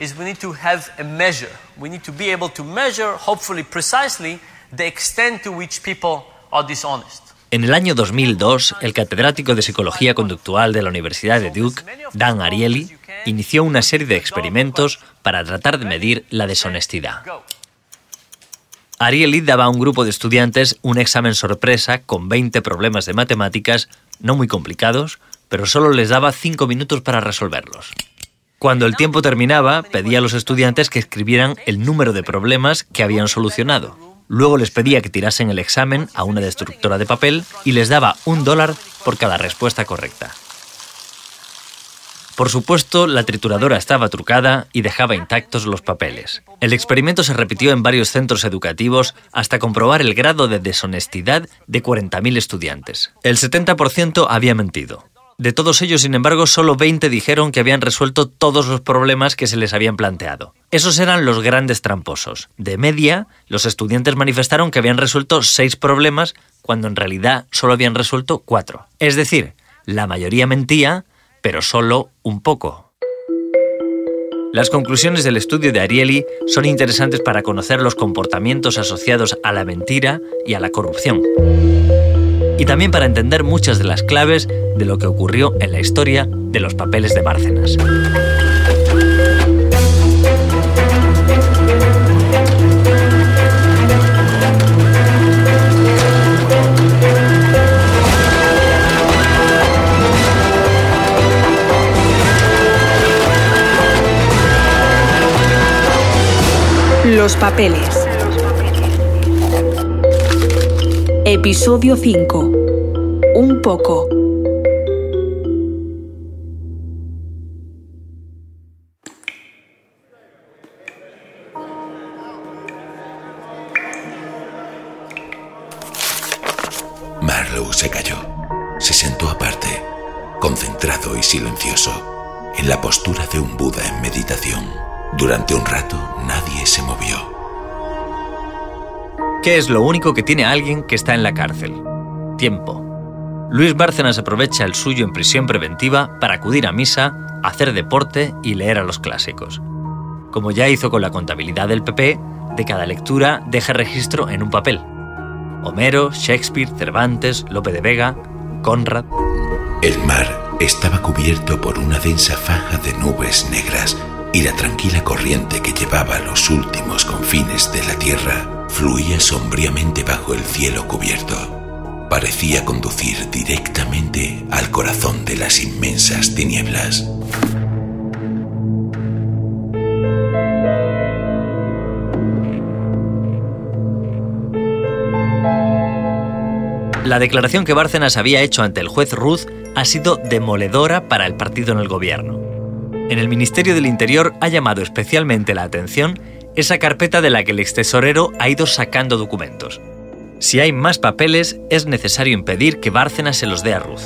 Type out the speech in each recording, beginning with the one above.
is we need to have a measure. We need to be able to measure, hopefully precisely, the extent to which people are dishonest. En el año 2002, el catedrático de Psicología Conductual de la Universidad de Duke, Dan Ariely, inició una serie de experimentos para tratar de medir la deshonestidad. Ariely daba a un grupo de estudiantes un examen sorpresa con 20 problemas de matemáticas no muy complicados, pero solo les daba 5 minutos para resolverlos. Cuando el tiempo terminaba, pedía a los estudiantes que escribieran el número de problemas que habían solucionado. Luego les pedía que tirasen el examen a una destructora de papel y les daba un dólar por cada respuesta correcta. Por supuesto, la trituradora estaba trucada y dejaba intactos los papeles. El experimento se repitió en varios centros educativos hasta comprobar el grado de deshonestidad de 40.000 estudiantes. El 70% había mentido. De todos ellos, sin embargo, solo 20 dijeron que habían resuelto todos los problemas que se les habían planteado. Esos eran los grandes tramposos. De media, los estudiantes manifestaron que habían resuelto 6 problemas cuando en realidad solo habían resuelto 4. Es decir, la mayoría mentía, pero solo un poco. Las conclusiones del estudio de Ariely son interesantes para conocer los comportamientos asociados a la mentira y a la corrupción y también para entender muchas de las claves de lo que ocurrió en la historia de los papeles de Bárcenas. Los papeles. Episodio 5. Un poco. ¿Qué es lo único que tiene alguien que está en la cárcel? Tiempo. Luis Bárcenas aprovecha el suyo en prisión preventiva para acudir a misa, hacer deporte y leer a los clásicos. Como ya hizo con la contabilidad del PP, de cada lectura deja registro en un papel. Homero, Shakespeare, Cervantes, Lope de Vega, Conrad. El mar estaba cubierto por una densa faja de nubes negras y la tranquila corriente que llevaba a los últimos confines de la tierra fluía sombríamente bajo el cielo cubierto. Parecía conducir directamente al corazón de las inmensas tinieblas. La declaración que Bárcenas había hecho ante el juez Ruth ha sido demoledora para el partido en el gobierno. En el Ministerio del Interior ha llamado especialmente la atención esa carpeta de la que el extesorero ha ido sacando documentos. Si hay más papeles, es necesario impedir que Bárcenas se los dé a Ruth.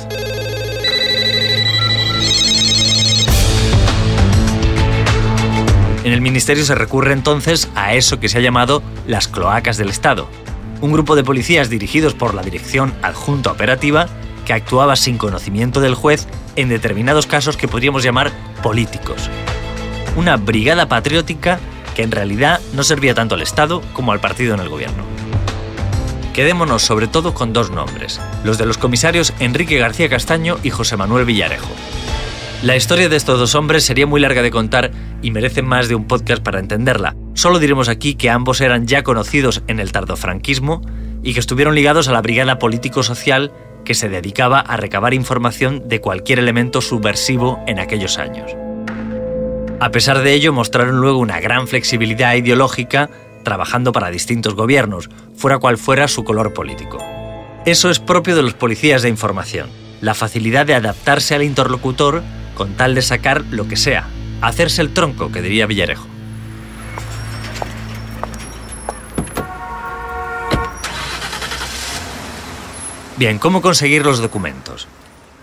En el ministerio se recurre entonces a eso que se ha llamado las cloacas del Estado, un grupo de policías dirigidos por la Dirección Adjunta Operativa que actuaba sin conocimiento del juez en determinados casos que podríamos llamar políticos. Una brigada patriótica que en realidad no servía tanto al Estado como al partido en el gobierno. Quedémonos sobre todo con dos nombres, los de los comisarios Enrique García Castaño y José Manuel Villarejo. La historia de estos dos hombres sería muy larga de contar y merece más de un podcast para entenderla. Solo diremos aquí que ambos eran ya conocidos en el tardofranquismo y que estuvieron ligados a la brigada político-social que se dedicaba a recabar información de cualquier elemento subversivo en aquellos años. A pesar de ello, mostraron luego una gran flexibilidad ideológica trabajando para distintos gobiernos, fuera cual fuera su color político. Eso es propio de los policías de información, la facilidad de adaptarse al interlocutor con tal de sacar lo que sea, hacerse el tronco, que diría Villarejo. Bien, ¿cómo conseguir los documentos?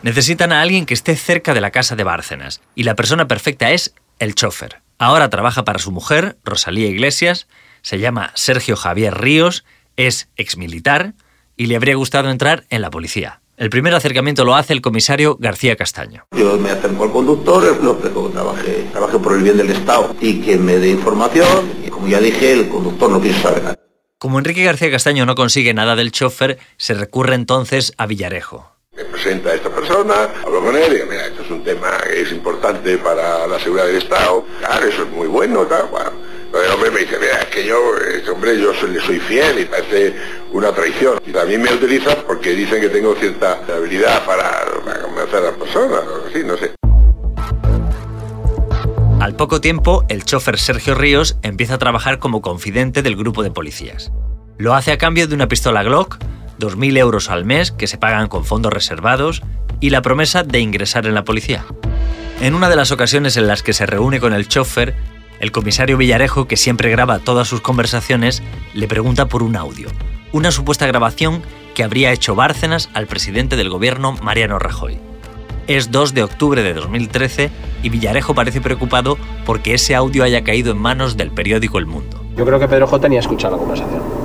Necesitan a alguien que esté cerca de la casa de Bárcenas, y la persona perfecta es el chofer. Ahora trabaja para su mujer, Rosalía Iglesias, se llama Sergio Javier Ríos, es exmilitar y le habría gustado entrar en la policía. El primer acercamiento lo hace el comisario García Castaño. Yo me acerco al conductor, le ofrezco que trabaje, trabaje por el bien del Estado y que me dé información. Y como ya dije, el conductor no quiere saber nada. Como Enrique García Castaño no consigue nada del chofer, se recurre entonces a Villarejo. Me presenta a esta persona, hablo con él y digo, mira, esto es un tema que es importante para la seguridad del Estado. Claro, eso es muy bueno, tal, bueno. El hombre me dice, mira, es que yo, este hombre, yo soy, le soy fiel y parece una traición. Y también me utilizan porque dicen que tengo cierta habilidad para, para convencer a las personas, o así, no sé. Al poco tiempo, el chofer Sergio Ríos empieza a trabajar como confidente del grupo de policías. Lo hace a cambio de una pistola Glock, 2.000 euros al mes que se pagan con fondos reservados y la promesa de ingresar en la policía. En una de las ocasiones en las que se reúne con el chofer, el comisario Villarejo, que siempre graba todas sus conversaciones, le pregunta por un audio, una supuesta grabación que habría hecho Bárcenas al presidente del gobierno Mariano Rajoy. Es 2 de octubre de 2013 y Villarejo parece preocupado porque ese audio haya caído en manos del periódico El Mundo. Yo creo que Pedro J. ni ha escuchado la conversación.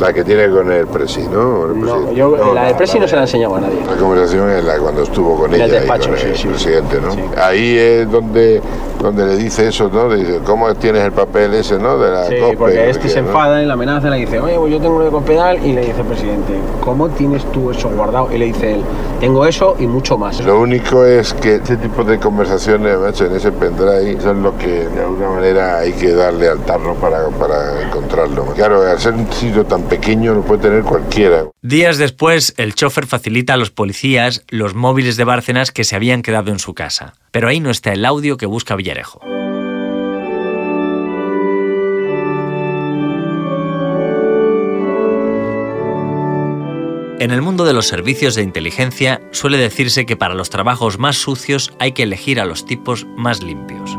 La que tiene con el presi, ¿no? El No, presi- yo, la del Presi no se la ha enseñado a nadie. La conversación es la cuando estuvo con En el ella despacho, con sí, el sí. presidente, ¿no? Sí. Ahí es donde, donde le dice eso, ¿no? Le dice, ¿cómo tienes el papel ese, no? De la Sí, COPE, porque no este se ¿no? enfada y la amenaza le dice, oye, pues yo tengo uno de Cospedal y le dice el presidente, ¿cómo tienes tú eso guardado? Y le dice él, tengo eso y mucho más. Lo único es que este tipo de conversaciones, macho, en ese pendrive, son lo que de alguna manera hay que darle al tarro para, para encontrarlo. Claro, al ser un sitio tan pequeño lo puede tener cualquiera. Días después, el chofer facilita a los policías los móviles de Bárcenas que se habían quedado en su casa. Pero ahí no está el audio que busca Villarejo. En el mundo de los servicios de inteligencia suele decirse que para los trabajos más sucios hay que elegir a los tipos más limpios.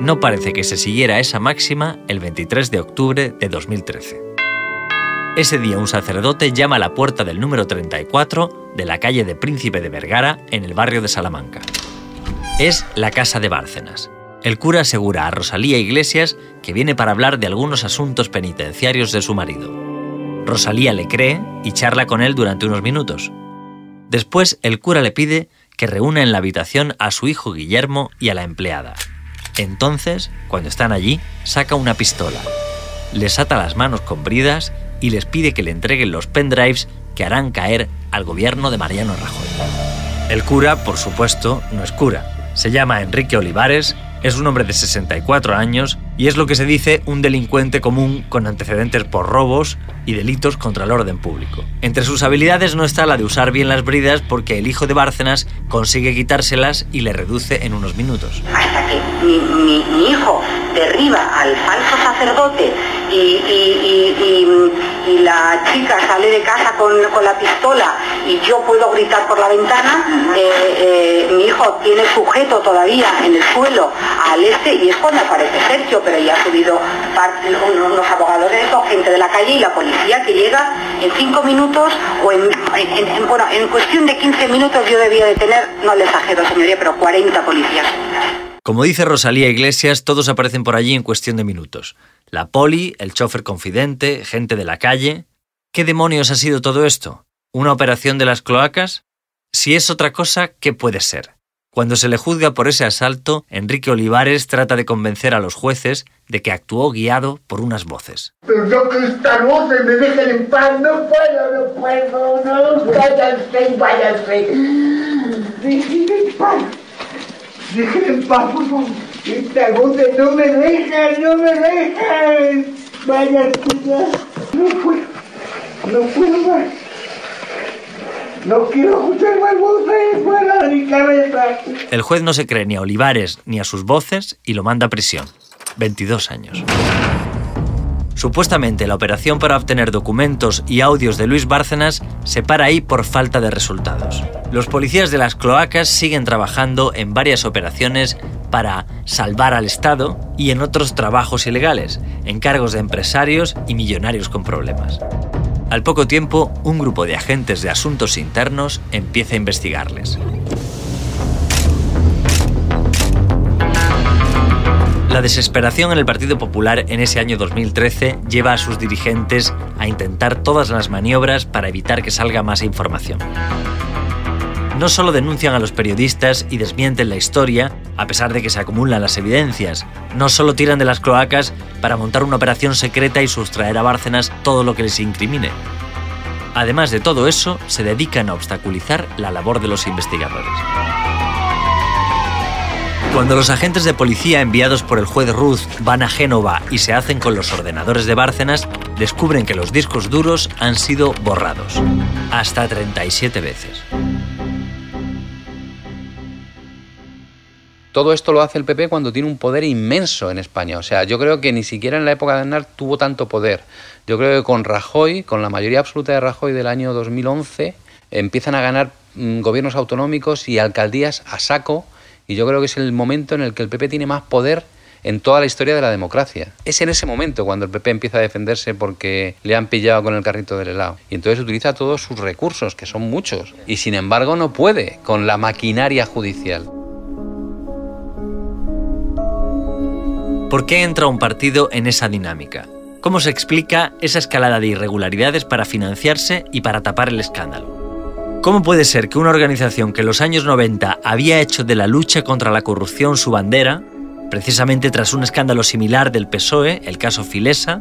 No parece que se siguiera esa máxima el 23 de octubre de 2013. Ese día un sacerdote llama a la puerta del número 34 de la calle de Príncipe de Vergara en el barrio de Salamanca. Es la casa de Bárcenas. El cura asegura a Rosalía Iglesias que viene para hablar de algunos asuntos penitenciarios de su marido. Rosalía le cree y charla con él durante unos minutos. Después el cura le pide que reúna en la habitación a su hijo Guillermo y a la empleada. Entonces, cuando están allí, saca una pistola, les ata las manos con bridas y les pide que le entreguen los pendrives que harán caer al gobierno de Mariano Rajoy. El cura, por supuesto, no es cura. Se llama Enrique Olivares, es un hombre de 64 años y es lo que se dice un delincuente común con antecedentes por robos y delitos contra el orden público. Entre sus habilidades no está la de usar bien las bridas porque el hijo de Bárcenas consigue quitárselas y le reduce en unos minutos. hasta que mi, hijo derriba al falso sacerdote y, la chica sale de casa con, con la pistola y yo puedo gritar por la ventana, eh, eh, mi hijo tiene sujeto todavía en el suelo al este y es cuando aparece Sergio, pero ya ha subido unos abogados de esto, gente de la calle y la policía que llega en cinco minutos o en- bueno, en cuestión de 15 minutos yo debía de tener, no le exagero señoría, pero 40 policías. Como dice Rosalía Iglesias, todos aparecen por allí en cuestión de minutos. La poli, el chofer confidente, gente de la calle. ¿Qué demonios ha sido todo esto? ¿Una operación de las cloacas? Si es otra cosa, ¿qué puede ser? Cuando se le juzga por ese asalto, Enrique Olivares trata de convencer a los jueces de que actuó guiado por unas voces. Pero yo que estas voces me dejen en paz, no puedo, no puedo, no, váyanse, váyanse. Déjenme en paz, déjenme en paz, por favor. No me dejan, no me dejan. Váyanse ya, no puedo, no puedo más. No quiero escuchar más voces fuera de mi cabeza. El juez no se cree ni a Olivares ni a sus voces y lo manda a prisión. 22 años. Supuestamente la operación para obtener documentos y audios de Luis Bárcenas se para ahí por falta de resultados. Los policías de las cloacas siguen trabajando en varias operaciones para salvar al Estado y en otros trabajos ilegales, encargos de empresarios y millonarios con problemas. Al poco tiempo, un grupo de agentes de asuntos internos empieza a investigarles. La desesperación en el Partido Popular en ese año 2013 lleva a sus dirigentes a intentar todas las maniobras para evitar que salga más información. No solo denuncian a los periodistas y desmienten la historia, a pesar de que se acumulan las evidencias, no solo tiran de las cloacas para montar una operación secreta y sustraer a Bárcenas todo lo que les incrimine. Además de todo eso, se dedican a obstaculizar la labor de los investigadores. Cuando los agentes de policía enviados por el juez Ruth van a Génova y se hacen con los ordenadores de Bárcenas, descubren que los discos duros han sido borrados, hasta 37 veces. Todo esto lo hace el PP cuando tiene un poder inmenso en España. O sea, yo creo que ni siquiera en la época de Aznar tuvo tanto poder. Yo creo que con Rajoy, con la mayoría absoluta de Rajoy del año 2011, empiezan a ganar mm, gobiernos autonómicos y alcaldías a saco. Y yo creo que es el momento en el que el PP tiene más poder en toda la historia de la democracia. Es en ese momento cuando el PP empieza a defenderse porque le han pillado con el carrito del helado. Y entonces utiliza todos sus recursos, que son muchos. Y sin embargo no puede con la maquinaria judicial. ¿Por qué entra un partido en esa dinámica? ¿Cómo se explica esa escalada de irregularidades para financiarse y para tapar el escándalo? ¿Cómo puede ser que una organización que en los años 90 había hecho de la lucha contra la corrupción su bandera, precisamente tras un escándalo similar del PSOE, el caso Filesa,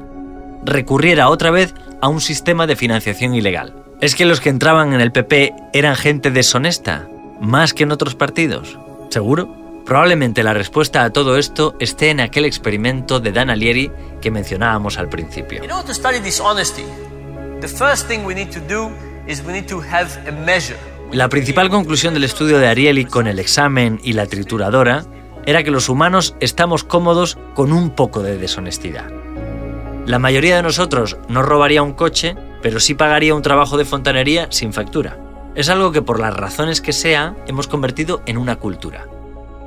recurriera otra vez a un sistema de financiación ilegal? ¿Es que los que entraban en el PP eran gente deshonesta, más que en otros partidos? ¿Seguro? Probablemente la respuesta a todo esto esté en aquel experimento de Dan Alieri que mencionábamos al principio. La principal conclusión del estudio de Ariely con el examen y la trituradora era que los humanos estamos cómodos con un poco de deshonestidad. La mayoría de nosotros no robaría un coche, pero sí pagaría un trabajo de fontanería sin factura. Es algo que por las razones que sea hemos convertido en una cultura.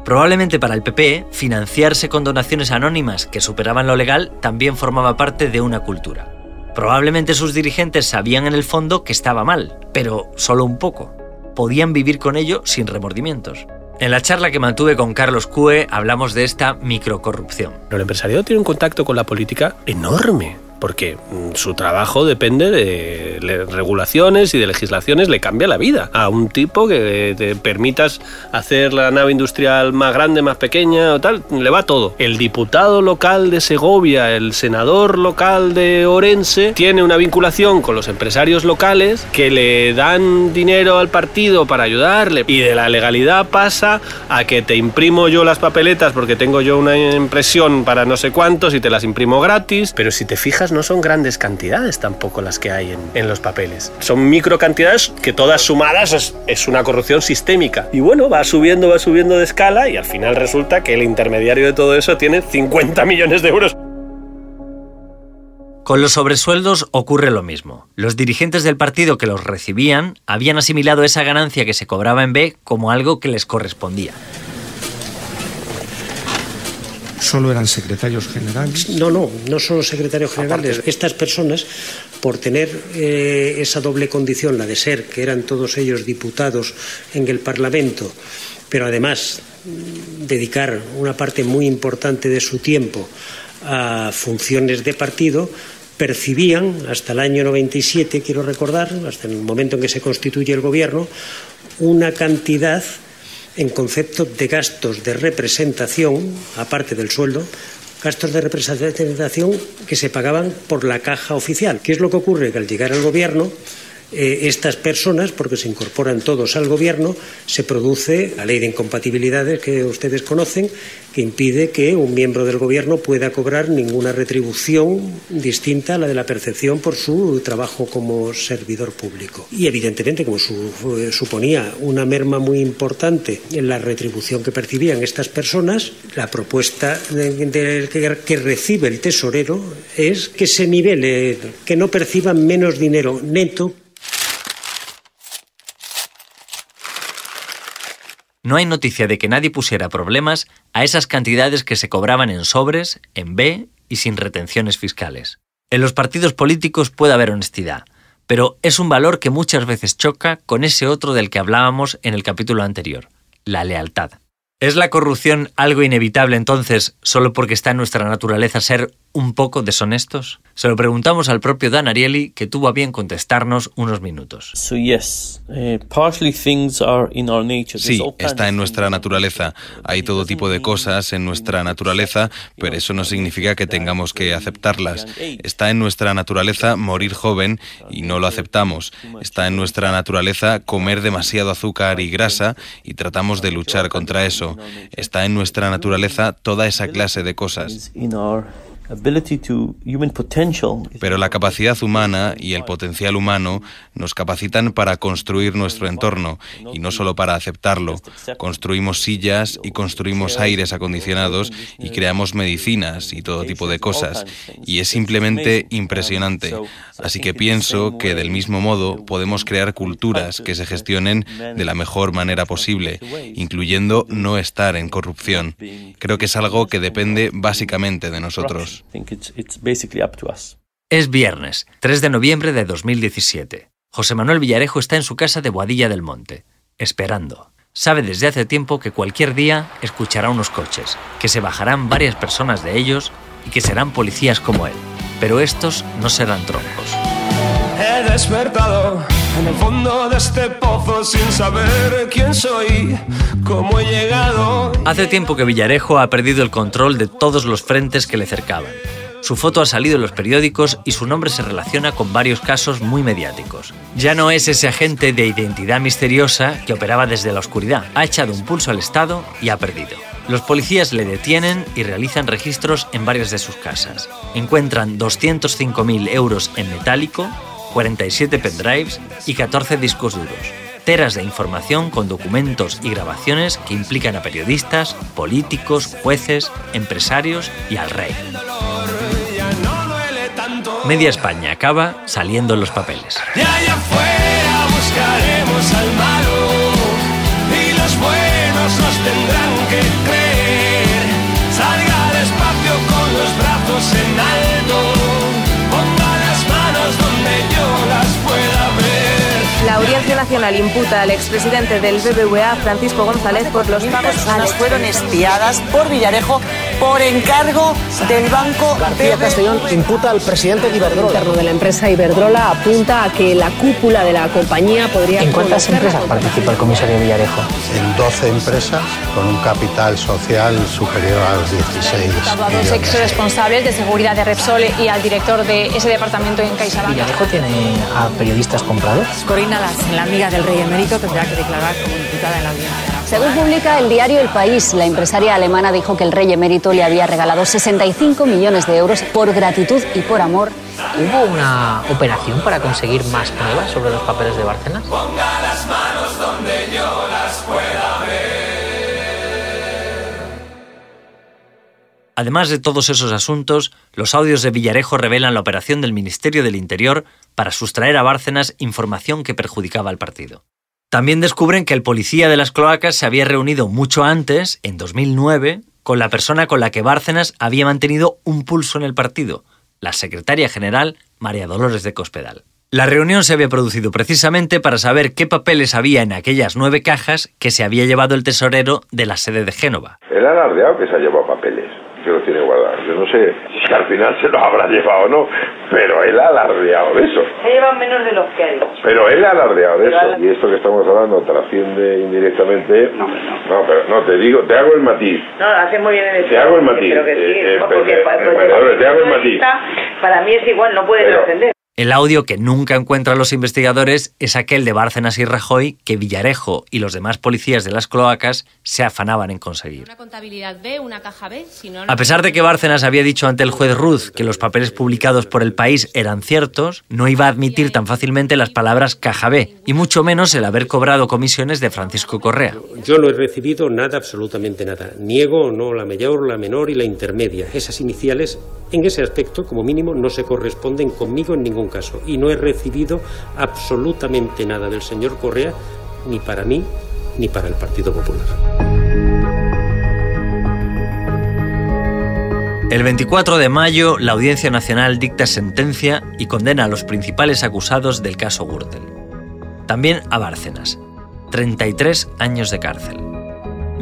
Probablemente para el PP, financiarse con donaciones anónimas que superaban lo legal también formaba parte de una cultura. Probablemente sus dirigentes sabían en el fondo que estaba mal, pero solo un poco. Podían vivir con ello sin remordimientos. En la charla que mantuve con Carlos Cue hablamos de esta microcorrupción. El empresariado tiene un contacto con la política enorme porque mm, su trabajo depende de regulaciones y de legislaciones, le cambia la vida a un tipo que te permitas hacer la nave industrial más grande, más pequeña o tal, le va todo. El diputado local de Segovia, el senador local de Orense, tiene una vinculación con los empresarios locales que le dan dinero al partido para ayudarle y de la legalidad pasa a que te imprimo yo las papeletas porque tengo yo una impresión para no sé cuántos y te las imprimo gratis, pero si te fijas no son grandes cantidades tampoco las que hay en, los papeles. Son micro cantidades que todas sumadas es, es una corrupción sistémica. Y bueno, va subiendo, va subiendo de escala y al final resulta que el intermediario de todo eso tiene 50 millones de euros. Con los sobresueldos ocurre lo mismo. Los dirigentes del partido que los recibían habían asimilado esa ganancia que se cobraba en B como algo que les correspondía solo eran secretarios generales? No, no, no solo secretarios generales. Estas personas, por tener eh, esa doble condición, la de ser que eran todos ellos diputados en el Parlamento, pero además mm, dedicar una parte muy importante de su tiempo a funciones de partido, percibían hasta el año 97, quiero recordar, hasta el momento en que se constituye el gobierno, una cantidad en concepto de gastos de representación, aparte del sueldo, gastos de representación que se pagaban por la caja oficial. ¿Qué es lo que ocurre? Que al llegar al gobierno eh, estas personas, porque se incorporan todos al Gobierno, se produce la ley de incompatibilidades que ustedes conocen, que impide que un miembro del Gobierno pueda cobrar ninguna retribución distinta a la de la percepción por su trabajo como servidor público. Y evidentemente, como eh, suponía una merma muy importante en la retribución que percibían estas personas, la propuesta que recibe el tesorero es que se nivele, que no perciban menos dinero neto no hay noticia de que nadie pusiera problemas a esas cantidades que se cobraban en sobres, en B y sin retenciones fiscales. En los partidos políticos puede haber honestidad, pero es un valor que muchas veces choca con ese otro del que hablábamos en el capítulo anterior, la lealtad. ¿Es la corrupción algo inevitable entonces solo porque está en nuestra naturaleza ser un poco deshonestos? Se lo preguntamos al propio Dan Ariely, que tuvo a bien contestarnos unos minutos. Sí, está en nuestra naturaleza. Hay todo tipo de cosas en nuestra naturaleza, pero eso no significa que tengamos que aceptarlas. Está en nuestra naturaleza morir joven y no lo aceptamos. Está en nuestra naturaleza comer demasiado azúcar y grasa y tratamos de luchar contra eso. Está en nuestra naturaleza toda esa clase de cosas. Pero la capacidad humana y el potencial humano nos capacitan para construir nuestro entorno y no solo para aceptarlo. Construimos sillas y construimos aires acondicionados y creamos medicinas y todo tipo de cosas. Y es simplemente impresionante. Así que pienso que del mismo modo podemos crear culturas que se gestionen de la mejor manera posible, incluyendo no estar en corrupción. Creo que es algo que depende básicamente de nosotros. Es viernes, 3 de noviembre de 2017. José Manuel Villarejo está en su casa de Boadilla del Monte, esperando. Sabe desde hace tiempo que cualquier día escuchará unos coches, que se bajarán varias personas de ellos y que serán policías como él. Pero estos no serán troncos. He despertado en el fondo de este pozo sin saber quién soy, cómo he llegado. Hace tiempo que Villarejo ha perdido el control de todos los frentes que le cercaban. Su foto ha salido en los periódicos y su nombre se relaciona con varios casos muy mediáticos. Ya no es ese agente de identidad misteriosa que operaba desde la oscuridad. Ha echado un pulso al Estado y ha perdido. Los policías le detienen y realizan registros en varias de sus casas. Encuentran 205.000 euros en metálico, 47 pendrives y 14 discos duros. Teras de información con documentos y grabaciones que implican a periodistas, políticos, jueces, empresarios y al rey. Media España acaba saliendo en los papeles. buscaremos al Nacional imputa al expresidente del BBVA, Francisco González, por los pagos fueron espiadas por Villarejo por encargo del banco García Castellón imputa al presidente de Iberdrola. El interno de la empresa Iberdrola apunta a que la cúpula de la compañía podría... ¿En cuántas empresas participa el comisario Villarejo? En 12 empresas con un capital social superior a los 16 a dos ex responsables de seguridad de Repsol y al director de ese departamento en CaixaBank. ¿Villarejo tiene a periodistas comprados? Corina Larsen, la amiga del rey emérito, tendrá que declarar como imputada en la audiencia. Según publica el diario El País, la empresaria alemana dijo que el rey emérito le había regalado 65 millones de euros por gratitud y por amor. ¿Hubo una operación para conseguir más pruebas sobre los papeles de Bárcenas? Además de todos esos asuntos, los audios de Villarejo revelan la operación del Ministerio del Interior para sustraer a Bárcenas información que perjudicaba al partido. También descubren que el policía de las cloacas se había reunido mucho antes, en 2009, con la persona con la que Bárcenas había mantenido un pulso en el partido, la secretaria general María Dolores de Cospedal. La reunión se había producido precisamente para saber qué papeles había en aquellas nueve cajas que se había llevado el tesorero de la sede de Génova. El alardeado que se ha llevado papeles que los tiene guardados. Yo no sé al final se los habrá llevado no, pero él ha alardeado de eso. Se llevan menos de los que ha dicho. Pero él ha alardeado de eso. Y esto que estamos hablando trasciende indirectamente. No, no. No, pero no, te digo, te hago el matiz. No, lo hace muy bien en el Te hago el matiz. Pero que sí, Eh, eh, no, porque eh, porque te hago el matiz. Para mí es igual, no puede Pero- trascender. El audio que nunca encuentran los investigadores es aquel de Bárcenas y Rajoy que Villarejo y los demás policías de las cloacas se afanaban en conseguir. Una contabilidad B, una caja B, si no... A pesar de que Bárcenas había dicho ante el juez Ruz que los papeles publicados por el país eran ciertos, no iba a admitir tan fácilmente las palabras caja B, y mucho menos el haber cobrado comisiones de Francisco Correa. Yo no he recibido nada, absolutamente nada. Niego no la mayor, la menor y la intermedia. Esas iniciales, en ese aspecto, como mínimo, no se corresponden conmigo en ningún caso. Y no he recibido absolutamente nada del señor Correa, ni para mí, ni para el Partido Popular. El 24 de mayo, la Audiencia Nacional dicta sentencia y condena a los principales acusados del caso Gürtel. También a Bárcenas. 33 años de cárcel.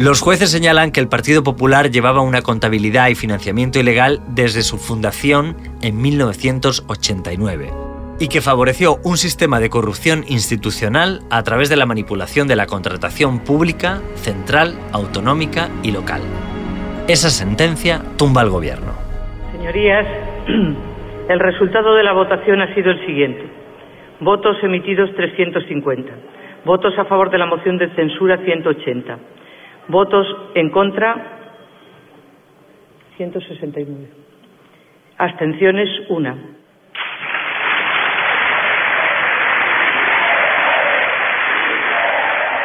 Los jueces señalan que el Partido Popular llevaba una contabilidad y financiamiento ilegal desde su fundación en 1989 y que favoreció un sistema de corrupción institucional a través de la manipulación de la contratación pública, central, autonómica y local. Esa sentencia tumba al gobierno. Señorías, el resultado de la votación ha sido el siguiente. Votos emitidos 350. Votos a favor de la moción de censura 180. Votos en contra 169. Abstenciones 1.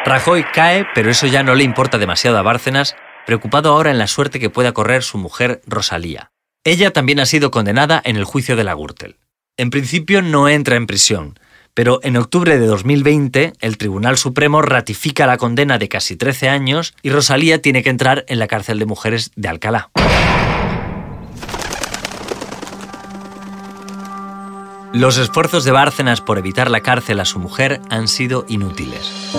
Rajoy cae, pero eso ya no le importa demasiado a Bárcenas, preocupado ahora en la suerte que pueda correr su mujer Rosalía. Ella también ha sido condenada en el juicio de la Gürtel. En principio no entra en prisión, pero en octubre de 2020 el Tribunal Supremo ratifica la condena de casi 13 años y Rosalía tiene que entrar en la cárcel de mujeres de Alcalá. Los esfuerzos de Bárcenas por evitar la cárcel a su mujer han sido inútiles.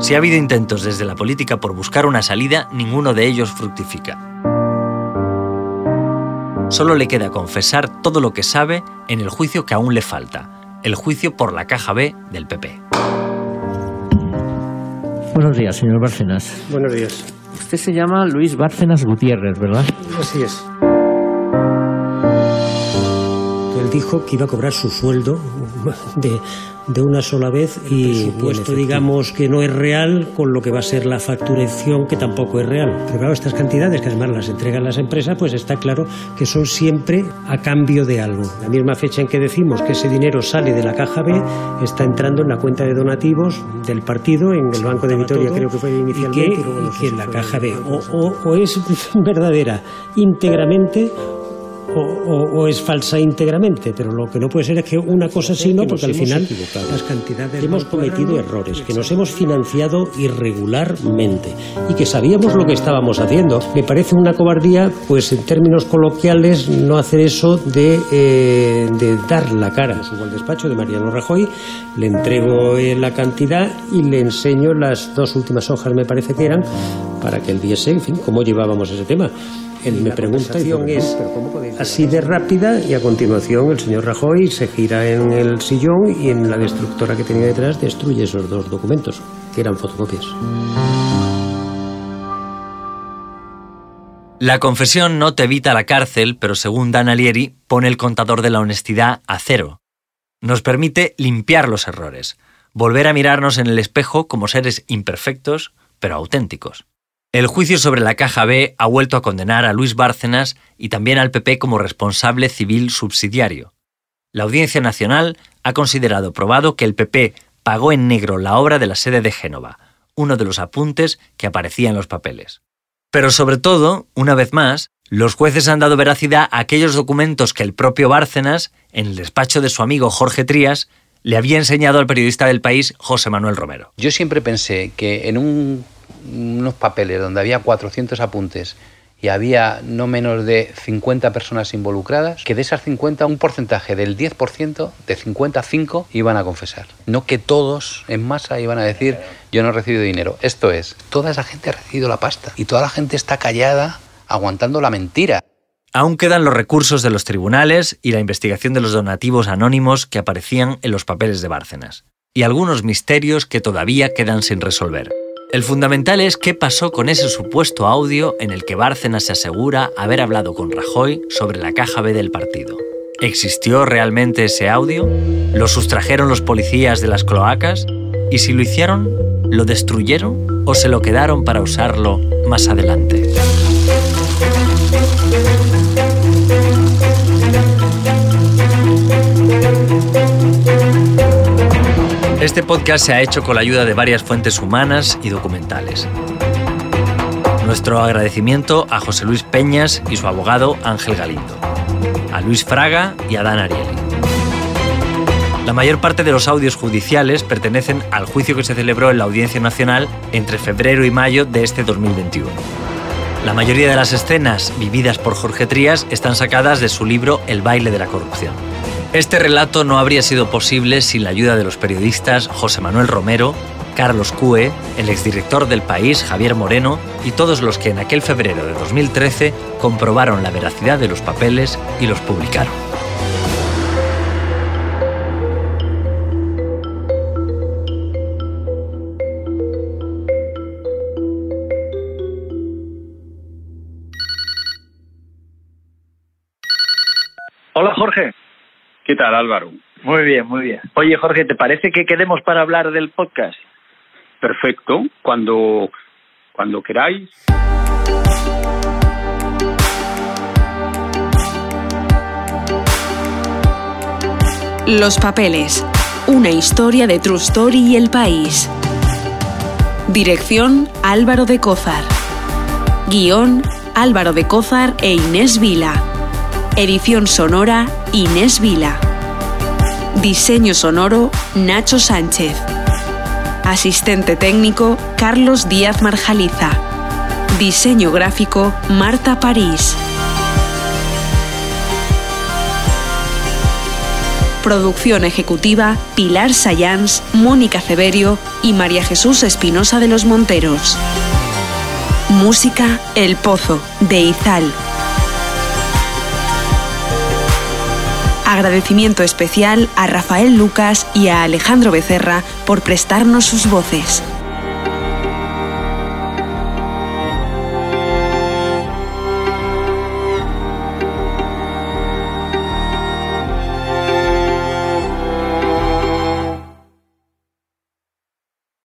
Si ha habido intentos desde la política por buscar una salida, ninguno de ellos fructifica. Solo le queda confesar todo lo que sabe en el juicio que aún le falta, el juicio por la caja B del PP. Buenos días, señor Bárcenas. Buenos días. Usted se llama Luis Bárcenas Gutiérrez, ¿verdad? Así es. Él dijo que iba a cobrar su sueldo de, de una sola vez y supuesto digamos que no es real con lo que va a ser la facturación que tampoco es real. Pero claro, estas cantidades que además las entregan las empresas, pues está claro que son siempre a cambio de algo. La misma fecha en que decimos que ese dinero sale de la caja B está entrando en la cuenta de donativos del partido en el Banco de Vitoria, creo que fue inicialmente, y que, y que en la caja B o, o, o es verdadera íntegramente o, o, o, es falsa íntegramente, pero lo que no puede ser es que una cosa sí, no, porque al final las cantidades hemos cometido errores, que nos hemos financiado irregularmente y que sabíamos lo que estábamos haciendo. Me parece una cobardía, pues en términos coloquiales, no hacer eso de, eh, de dar la cara. Subo al despacho de Mariano Rajoy, le entrego eh, la cantidad y le enseño las dos últimas hojas, me parece que eran, para que él viese, en fin, cómo llevábamos ese tema. Él me pregunta y es así de rápida y a continuación el señor Rajoy se gira en el sillón y en la destructora que tenía detrás destruye esos dos documentos, que eran fotocopias. La confesión no te evita la cárcel, pero según Dan Alieri, pone el contador de la honestidad a cero. Nos permite limpiar los errores, volver a mirarnos en el espejo como seres imperfectos, pero auténticos. El juicio sobre la caja B ha vuelto a condenar a Luis Bárcenas y también al PP como responsable civil subsidiario. La Audiencia Nacional ha considerado probado que el PP pagó en negro la obra de la sede de Génova, uno de los apuntes que aparecía en los papeles. Pero sobre todo, una vez más, los jueces han dado veracidad a aquellos documentos que el propio Bárcenas, en el despacho de su amigo Jorge Trías, le había enseñado al periodista del país José Manuel Romero. Yo siempre pensé que en un, unos papeles donde había 400 apuntes y había no menos de 50 personas involucradas, que de esas 50 un porcentaje del 10%, de 55, iban a confesar. No que todos en masa iban a decir yo no he recibido dinero. Esto es, toda esa gente ha recibido la pasta y toda la gente está callada aguantando la mentira. Aún quedan los recursos de los tribunales y la investigación de los donativos anónimos que aparecían en los papeles de Bárcenas. Y algunos misterios que todavía quedan sin resolver. El fundamental es qué pasó con ese supuesto audio en el que Bárcenas se asegura haber hablado con Rajoy sobre la caja B del partido. ¿Existió realmente ese audio? ¿Lo sustrajeron los policías de las cloacas? ¿Y si lo hicieron, lo destruyeron o se lo quedaron para usarlo más adelante? Este podcast se ha hecho con la ayuda de varias fuentes humanas y documentales. Nuestro agradecimiento a José Luis Peñas y su abogado Ángel Galindo, a Luis Fraga y a Dan Ariely. La mayor parte de los audios judiciales pertenecen al juicio que se celebró en la Audiencia Nacional entre febrero y mayo de este 2021. La mayoría de las escenas vividas por Jorge Trías están sacadas de su libro El baile de la corrupción. Este relato no habría sido posible sin la ayuda de los periodistas José Manuel Romero, Carlos Cue, el exdirector del país Javier Moreno y todos los que en aquel febrero de 2013 comprobaron la veracidad de los papeles y los publicaron. Tal Álvaro? Muy bien, muy bien. Oye Jorge, ¿te parece que quedemos para hablar del podcast? Perfecto, cuando, cuando queráis. Los papeles. Una historia de True Story y el país. Dirección Álvaro de Cózar. Guión Álvaro de Cózar e Inés Vila. Edición sonora Inés Vila. Diseño sonoro Nacho Sánchez. Asistente técnico Carlos Díaz Marjaliza. Diseño gráfico Marta París. Producción ejecutiva Pilar Sayans, Mónica Ceberio y María Jesús Espinosa de los Monteros. Música El Pozo, de Izal. Agradecimiento especial a Rafael Lucas y a Alejandro Becerra por prestarnos sus voces.